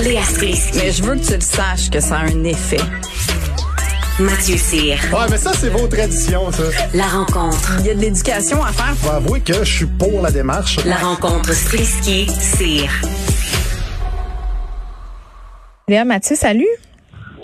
Léa Strisky. Mais je veux que tu le saches que ça a un effet. Mathieu Cyr. Ouais, mais ça, c'est vos traditions, ça. La rencontre. Il y a de l'éducation à faire. Faut avouer que je suis pour la démarche. La rencontre Strisky-Cyr. Léa Mathieu, salut.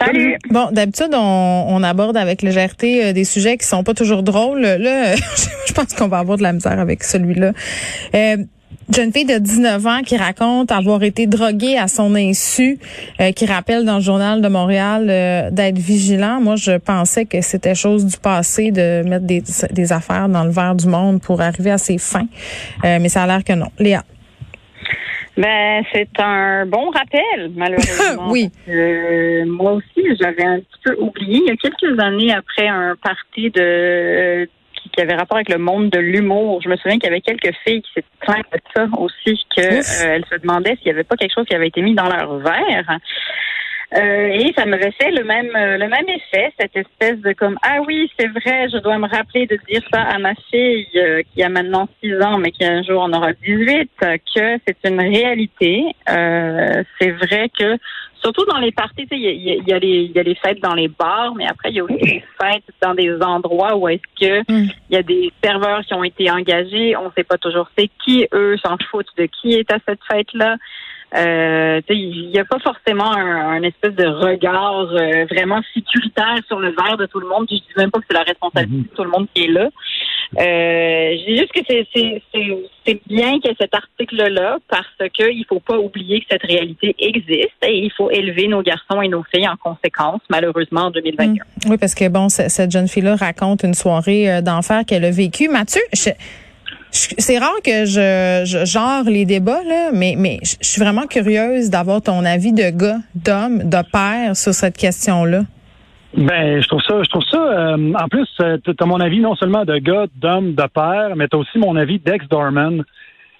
Salut. Bon, d'habitude, on, on aborde avec légèreté euh, des sujets qui sont pas toujours drôles. Là, je pense qu'on va avoir de la misère avec celui-là. Euh, jeune fille de 19 ans qui raconte avoir été droguée à son insu, euh, qui rappelle dans le journal de Montréal euh, d'être vigilant. Moi, je pensais que c'était chose du passé de mettre des, des affaires dans le verre du monde pour arriver à ses fins, Euh, mais ça a l'air que non. Léa. Ben, c'est un bon rappel, malheureusement. Oui. Euh, moi aussi, j'avais un petit peu oublié. Il y a quelques années, après un party de qui, qui avait rapport avec le monde de l'humour, je me souviens qu'il y avait quelques filles qui s'étaient plaintes de ça aussi, qu'elles se demandaient s'il n'y avait pas quelque chose qui avait été mis dans leur verre. Euh, et ça m'avait fait le même euh, le même effet, cette espèce de comme ah oui c'est vrai, je dois me rappeler de dire ça à ma fille euh, qui a maintenant 6 ans mais qui un jour en aura 18 euh, que c'est une réalité. Euh, c'est vrai que surtout dans les parties, il y a, il y, a les il y a les fêtes dans les bars, mais après il y a aussi des fêtes dans des endroits où est-ce que Mm. il y a des serveurs qui ont été engagés, on sait pas toujours c'est qui, eux s'en foutent de qui est à cette fête là. Euh, il n'y a pas forcément un, un espèce de regard euh, vraiment sécuritaire sur le verre de tout le monde. Je dis même pas que c'est la responsabilité de tout le monde qui est là. Euh, je dis juste que c'est bien qu'il y ait cet article-là parce que il faut pas oublier que cette réalité existe et il faut élever nos garçons et nos filles en conséquence, malheureusement en 2021. Oui, parce que bon, cette jeune fille-là raconte une soirée euh, d'enfer qu'elle a vécue. Mathieu, je- c'est rare que je, je genre les débats, là, mais, mais je suis vraiment curieuse d'avoir ton avis de gars, d'homme, de père sur cette question-là. Ben, je trouve ça, je trouve ça. euh, en plus, euh, t'as mon avis non seulement de gars, d'homme, de père, mais t'as aussi mon avis d'ex Dorman.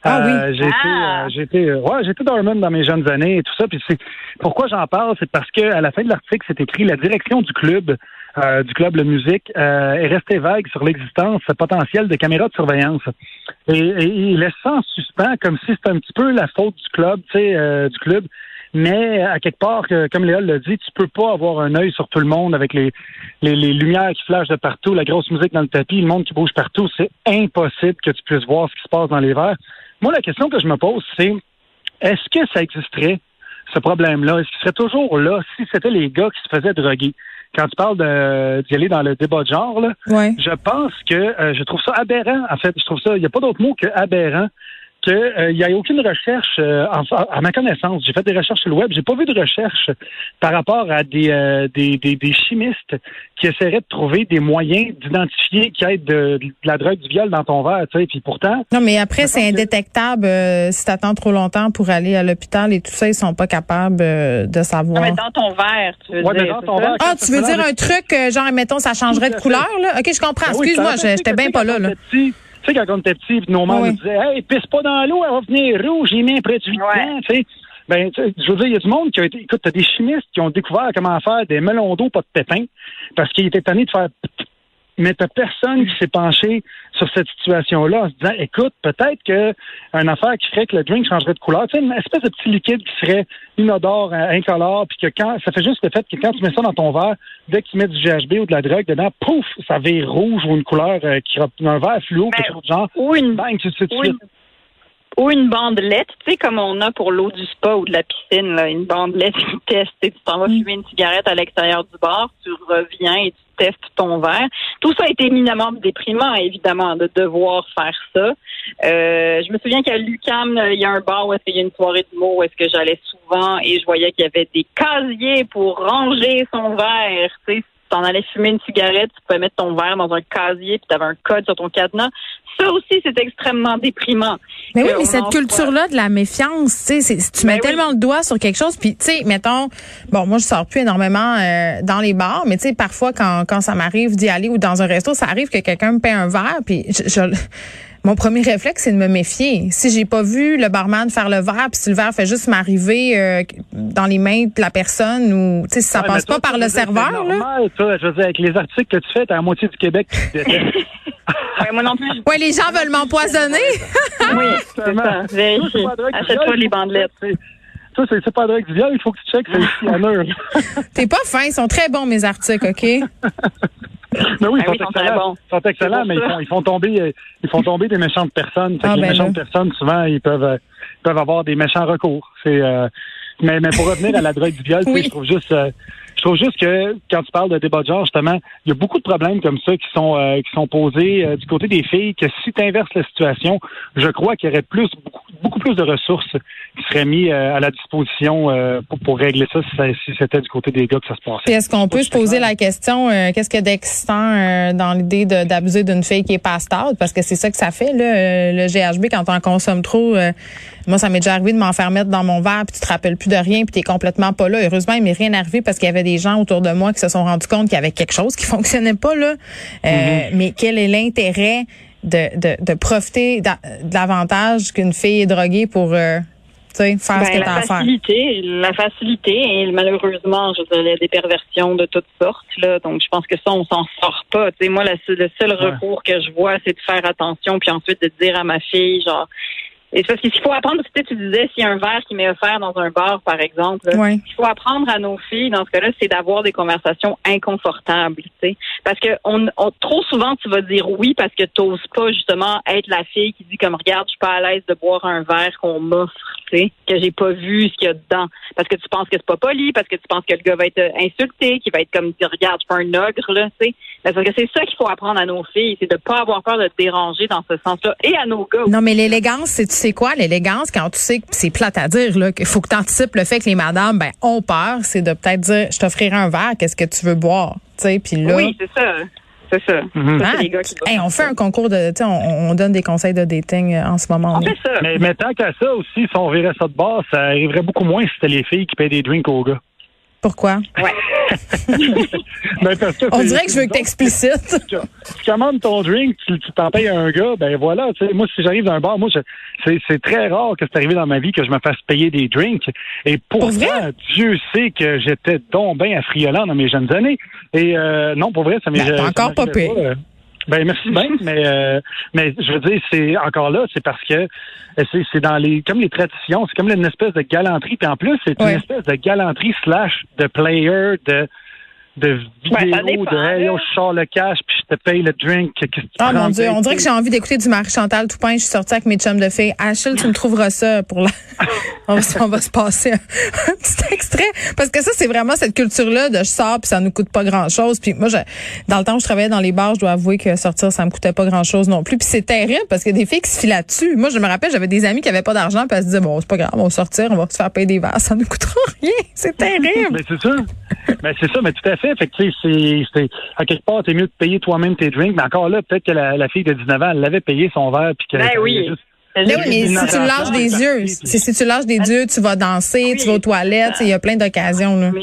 Ah oui. J'ai été, Ah. euh, été, euh, ouais, Dorman dans mes jeunes années et tout ça. Puis c'est pourquoi j'en parle, c'est parce que à la fin de l'article, c'est écrit la direction du club, euh, du club de musique, euh, est restée vague sur l'existence potentielle de caméras de surveillance. Et, et il laisse ça en suspens comme si c'était un petit peu la faute du club, tu sais, euh, du club. Mais à quelque part, que, comme Léa l'a dit, tu peux pas avoir un œil sur tout le monde avec les, les, les lumières qui flashent de partout, la grosse musique dans le tapis, le monde qui bouge partout. C'est impossible que tu puisses voir ce qui se passe dans les verres. Moi, la question que je me pose, c'est est-ce que ça existerait, ce problème-là? Est-ce qu'il serait toujours là si c'était les gars qui se faisaient droguer? Quand tu parles d'y aller dans le débat de genre, là, Ouais. je pense que euh, je trouve ça aberrant. En fait, je trouve ça, il n'y a pas d'autre mot que aberrant. Qu'il n'y a aucune recherche, euh, en- à ma connaissance, j'ai fait des recherches sur le web, j'ai pas vu de recherche par rapport à des, euh, des, des, des chimistes qui essaieraient de trouver des moyens d'identifier qu'il y ait de, de la drogue, du viol dans ton verre, tu sais. Puis pourtant, Non, mais après, c'est indétectable. euh, si t'attends trop longtemps pour aller à l'hôpital et tout ça, ils sont pas capables euh, de Non, savoir. mais dans ton verre, tu veux Ouais, dire. dans ton verre, Ah, tu veux dire un truc, euh, genre, mettons, ça changerait de couleur, là? OK, je comprends. Ben Excuse-moi, j'étais bien pas là, là. Tu sais, quand on était petit, nos mères Oui. nous disaient Hey, pisse pas dans l'eau, elle va venir rouge, j'ai mis un produit Ouais. tu sais. Ben, tu sais, je veux dire, il y a du monde qui a été. Écoute, t'as des chimistes qui ont découvert comment faire des melons d'eau pas de pépins parce qu'ils étaient tannés de faire. Mais t'as personne qui s'est penché sur cette situation-là en se disant, écoute, peut-être que une affaire qui ferait que le drink changerait de couleur, tu sais, une espèce de petit liquide qui serait inodore, euh, incolore, puis que quand ça fait juste le fait que quand tu mets ça dans ton verre, dès que tu mets du GHB ou de la drogue dedans, pouf, ça vire rouge ou une couleur euh, qui un verre fluo, Ben, quelque chose de genre. Ou une Bang, tu tout de ou une, suite. ou une bandelette, tu sais, comme on a pour l'eau du spa ou de la piscine, là, une bandelette qui teste. Tu sais, tu t'en vas Mm. fumer une cigarette à l'extérieur du bar, tu reviens et tu testes ton verre. Tout ça a été éminemment déprimant, évidemment, de devoir faire ça. Euh, je me souviens qu'à Lucam, il y a un bar où est-ce qu'il y a une soirée d'humour où est-ce que j'allais souvent et je voyais qu'il y avait des casiers pour ranger son verre. Tu t'en allais fumer une cigarette, tu pouvais mettre ton verre dans un casier puis tu avais un code sur ton cadenas. Ça aussi, c'est extrêmement déprimant. Mais oui, mais cette culture-là de la méfiance, tu sais, tu mets Ben oui. tellement le doigt sur quelque chose, puis tu sais, mettons, bon, moi je sors plus énormément euh, dans les bars, mais tu sais, parfois quand quand ça m'arrive d'y aller ou dans un resto, ça arrive que quelqu'un me paie un verre, puis je, je- mon premier réflexe, c'est de me méfier. Si j'ai pas vu le barman faire le verre, puis si le verre fait juste m'arriver euh, dans les mains de la personne, ou tu sais, si ça Ouais, passe pas toi, par le serveur, c'est là. normal, toi, je veux dire, avec les articles que tu fais, t'as la moitié du Québec qui te déteste. Ouais, moi non plus. Ouais, les gens veulent m'empoisonner. Oui, c'est du Achète-toi les il faut que tu bandelettes. checkes, c'est- pas drogue du viol, il faut que tu checkes, c'est cyanure. T'es pas fin, ils sont très bons mes articles, OK? Mais oui, ils Ah sont oui, ils sont très excellents. sont excellents, mais ils font, ils font tomber, euh, ils font tomber des méchantes personnes. Ah, les ben méchantes là. personnes, souvent, ils peuvent, euh, peuvent avoir des méchants recours. C'est, euh, mais, mais pour revenir à la drogue du viol, Oui. je trouve juste, euh, je trouve juste que quand tu parles de débat de genre, justement, il y a beaucoup de problèmes comme ça qui sont, euh, qui sont posés euh, du côté des filles. Que si tu inverses la situation, je crois qu'il y aurait plus, beaucoup, beaucoup plus de ressources qui seraient mis euh, à la disposition euh, pour, pour régler ça si, ça- si c'était du côté des gars que ça se passait. Puis est-ce qu'on peut se poser la question, euh, qu'est-ce a d'excitant euh, dans l'idée d'abuser d'une fille qui est passed out? Parce que c'est ça que ça fait, là, euh, le GHB, quand on en consomme trop. Moi, ça m'est déjà arrivé de m'en faire mettre dans mon verre, puis tu te rappelles plus de rien, puis t'es complètement pas là. Heureusement, il m'est rien arrivé parce qu'il y avait des gens autour de moi qui se sont rendus compte qu'il y avait quelque chose qui fonctionnait pas, là. Euh, Mais quel est l'intérêt de, de, de profiter d'a- de l'avantage qu'une fille est droguée pour... euh, tu faire ce que Ben, t'as la à faire? facilité, la facilité et malheureusement, je veux dire, il y a des perversions de toutes sortes là, donc je pense que ça on s'en sort pas. Tu moi, la- le seul Ouais. recours que je vois, c'est de faire attention puis ensuite de dire à ma fille genre et c'est parce qu'il faut apprendre, tu sais, tu disais, s'il y a un verre qui m'est offert dans un bar, par exemple, là, Ouais. il faut apprendre à nos filles, dans ce cas-là, c'est d'avoir des conversations inconfortables, tu sais. Parce que on, on- trop souvent, tu vas dire oui parce que tu n'oses pas, justement, être la fille qui dit comme, regarde, je suis pas à l'aise de boire un verre qu'on m'offre, tu sais, que j'ai pas vu ce qu'il y a dedans. Parce que tu penses que c'est pas poli, parce que tu penses que le gars va être euh, insulté, qu'il va être comme, regarde, je suis un ogre, là, tu sais. Mais Parce que c'est ça qu'il faut apprendre à nos filles, c'est de pas avoir peur de te déranger dans ce sens-là. Et à nos gars Non, mais l'élégance, c'est tu sais quoi? L'élégance, quand tu sais que c'est plate à dire, là, qu'il faut que tu anticipes le fait que les madames, ben, ont peur, c'est de peut-être dire, je t'offrirai un verre, qu'est-ce que tu veux boire? Tu sais, puis là. Oui, c'est ça. C'est ça. Mhm. Ça, hein, c'est les gars qui hey, on fait un concours de, tu sais, on, on donne des conseils de dating euh, en ce moment. On fait ça. Mais, mais tant qu'à ça aussi, si on verrait ça de base, ça arriverait beaucoup moins si c'était les filles qui payent des drinks aux gars. Pourquoi? Ouais. Ben, parce que On dirait que je veux que t'explicites. tu tu commandes ton drink, tu tu t'en payes à un gars, ben voilà. tu sais, Moi, si j'arrive dans un bar, moi, je- c'est c'est très rare que c'est arrivé dans ma vie que je me fasse payer des drinks. Et Pour pourtant, vrai? Dieu sait que j'étais donc bien affriolant dans mes jeunes années. Et euh, non, pour vrai, ça m'est Ben, t'as ça encore pas euh, Ben merci. Bien, mais euh, mais je veux dire, c'est encore là, c'est parce que euh, c'est c'est dans les comme les traditions, c'est comme une espèce de galanterie, puis en plus c'est Ouais. une espèce de galanterie slash de player de de ça vidéo dépend, de hey, yo, je sors le cash puis je te paye le drink. qu'est-ce que tu Ah mon Dieu, ben, on dirait que j'ai envie d'écouter du Marie-Chantal Toupin. Je suis sortie avec mes chums de filles. Achille, tu me trouveras ça pour la... on, va, se- on va se passer un, un petit extrait. Parce que ça, c'est vraiment cette culture-là de je sors puis ça nous coûte pas grand-chose. Puis moi, je, dans le temps où je travaillais dans les bars, je dois avouer que sortir, ça me coûtait pas grand-chose non plus. Puis c'est terrible parce qu'il y a des filles qui se filent là-dessus. Moi, je me rappelle, j'avais des amis qui avaient pas d'argent puis elles se disaient, bon, c'est pas grave, on va sortir, on va se faire payer des verres. Ça nous coûtera rien. C'est terrible. Mais c'est sûr. mais c'est ça, mais tout à fait. Fait que, tu sais, c'est, c'est, à quelque part, t'es mieux de payer toi-même tes drinks. Mais encore là, peut-être que la, la fille de 19 ans, elle l'avait payé son verre. Puis que, Ben oui. qu'elle juste- Ben oui, mais si tu lâches des yeux, si, si tu lâches des yeux, tu vas danser, tu vas aux toilettes, il y a plein d'occasions. là. Mais,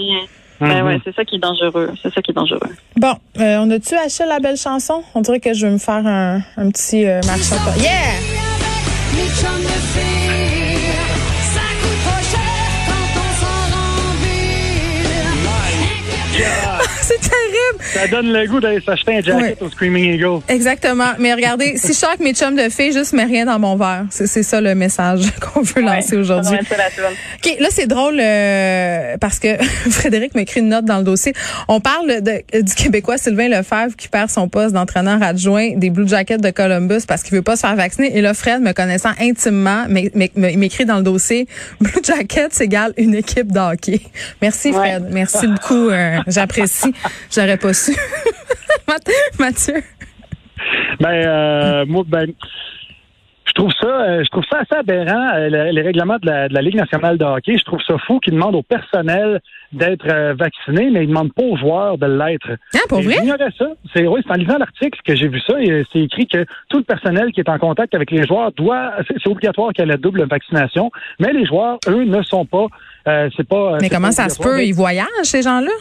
ben Mhm. ouais, c'est ça qui est dangereux. C'est ça qui est dangereux. Bon, euh, on a-tu acheté la belle chanson? On dirait que je veux me faire un, un petit euh, marche. Yeah! Ça donne le goût d'aller s'acheter un jacket au Screaming Eagle. Exactement. Mais regardez, si je sors avec mes chums de filles, juste mets rien dans mon verre. C'est c'est ça le message qu'on veut lancer Ouais, aujourd'hui. OK, là, c'est drôle euh, parce que Frédéric m'a écrit une note dans le dossier. On parle de, du Québécois Sylvain Lefebvre qui perd son poste d'entraîneur adjoint des Blue Jackets de Columbus parce qu'il veut pas se faire vacciner. Et là, Fred, me connaissant intimement, m'écrit dans le dossier Blue Jackets égale une équipe de hockey. Merci, Ouais. Fred. Merci beaucoup. euh, J'apprécie. J'aurais pas su. Mathieu. Ben, euh, moi, ben, je trouve ça, euh, je trouve ça assez aberrant, euh, le- les règlements de la, de la Ligue nationale de hockey. Je trouve ça fou qu'ils demandent au personnel d'être vacciné, mais ils demandent pas aux joueurs de l'être. Ah, pour vrai? J'ignorais ça. C'est oui, c'est en lisant l'article que j'ai vu ça et c'est écrit que tout le personnel qui est en contact avec les joueurs doit, c'est obligatoire qu'il y ait la double vaccination, mais les joueurs, eux, ne sont pas. euh, c'est pas. Mais comment ça se peut? Ils voyagent, ces gens-là?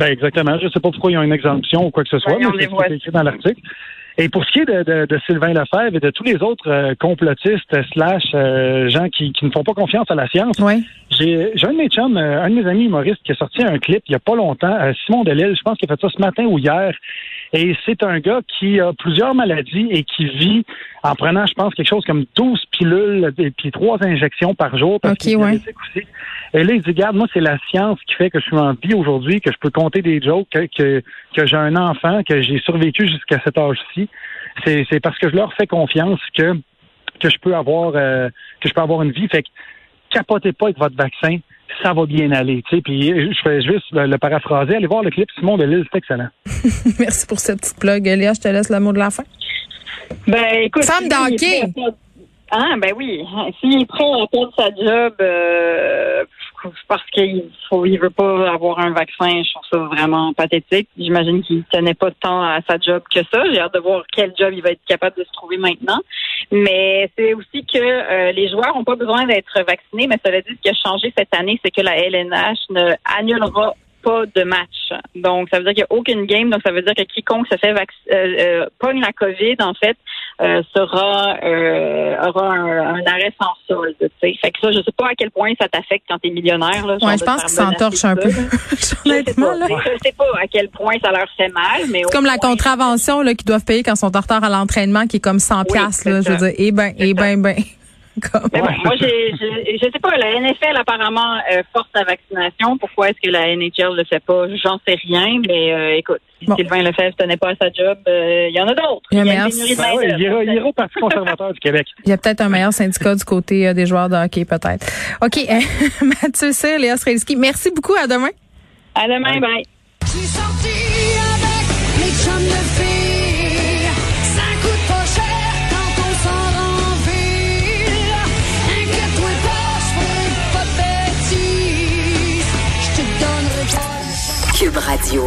Ben exactement. Je sais pas pourquoi ils ont une exemption ou quoi que ce soit, Ben, mais c'est ce qui est voix. écrit dans l'article. Et pour ce qui est de, de, de Sylvain Lefebvre et de tous les autres euh, complotistes slash euh, gens qui, qui ne font pas confiance à la science, Oui. j'ai un de mes chums, euh, un de mes amis humoristes qui a sorti un clip il y a pas longtemps, euh, Simon Delille, je pense qu'il a fait ça ce matin ou hier. Et c'est un gars qui a plusieurs maladies et qui vit en prenant, je pense, quelque chose comme 12 pilules et puis trois injections par jour. Parce Ok, qu'il est ouais. diabétique aussi. Et là, il dit, regarde, moi, c'est la science qui fait que je suis en vie aujourd'hui, que je peux compter des jokes, que, que, que j'ai un enfant, que j'ai survécu jusqu'à cet âge-ci. C'est, c'est parce que je leur fais confiance que, que je peux avoir, euh, que je peux avoir une vie. Fait que, capotez pas avec votre vaccin, ça va bien aller. Tu sais, puis je fais juste le, le paraphraser. Allez voir le clip Simon Delille, c'est excellent. Merci pour cette petite plug. Léa, je te laisse le mot de la fin. Ben, écoute. Femme d'hockey. Ah, ben oui. S'il est prêt à perdre sa job euh, parce qu'il faut, il veut pas avoir un vaccin, je trouve ça vraiment pathétique. J'imagine qu'il tenait pas tant à sa job que ça. J'ai hâte de voir quel job il va être capable de se trouver maintenant. Mais c'est aussi que euh, les joueurs ont pas besoin d'être vaccinés, mais ça veut dire ce qui a changé cette année, c'est que la LNH ne annulera pas de match. Donc, ça veut dire qu'il n'y a aucune game. Donc, ça veut dire que quiconque se fait vac- euh, euh, pogne la COVID, en fait, euh, sera euh, aura un, un arrêt sans solde. tu sais. Fait que ça, je sais pas à quel point ça t'affecte quand t'es millionnaire. Là, Ouais, je pense qu'ils s'entorchent un peu. Honnêtement, là. Je sais pas, je sais pas à quel point ça leur fait mal, mais C'est comme la contravention là, qu'ils doivent payer quand ils sont en retard à l'entraînement, qui est comme 100 Oui, piastres, c'est là. Je veux dire, eh ben, eh ben, ben. Comme- Mais bon, moi, j'ai, j'ai- je sais pas, la NFL apparemment euh, force la vaccination. Pourquoi est-ce que la NHL le fait pas? J'en sais rien, mais euh, écoute, si Bon. Sylvain Lefebvre tenait pas à sa job, euh, il y en a d'autres. Il y a une meilleur- pénurie de Ben ouais, il, ira, il ira au Parti conservateur du Québec. Il y a peut-être un meilleur syndicat du côté euh, des joueurs de hockey, peut-être. OK. Mathieu Cyr, Léa Strelski, merci beaucoup. À demain. À demain, bye. Radio.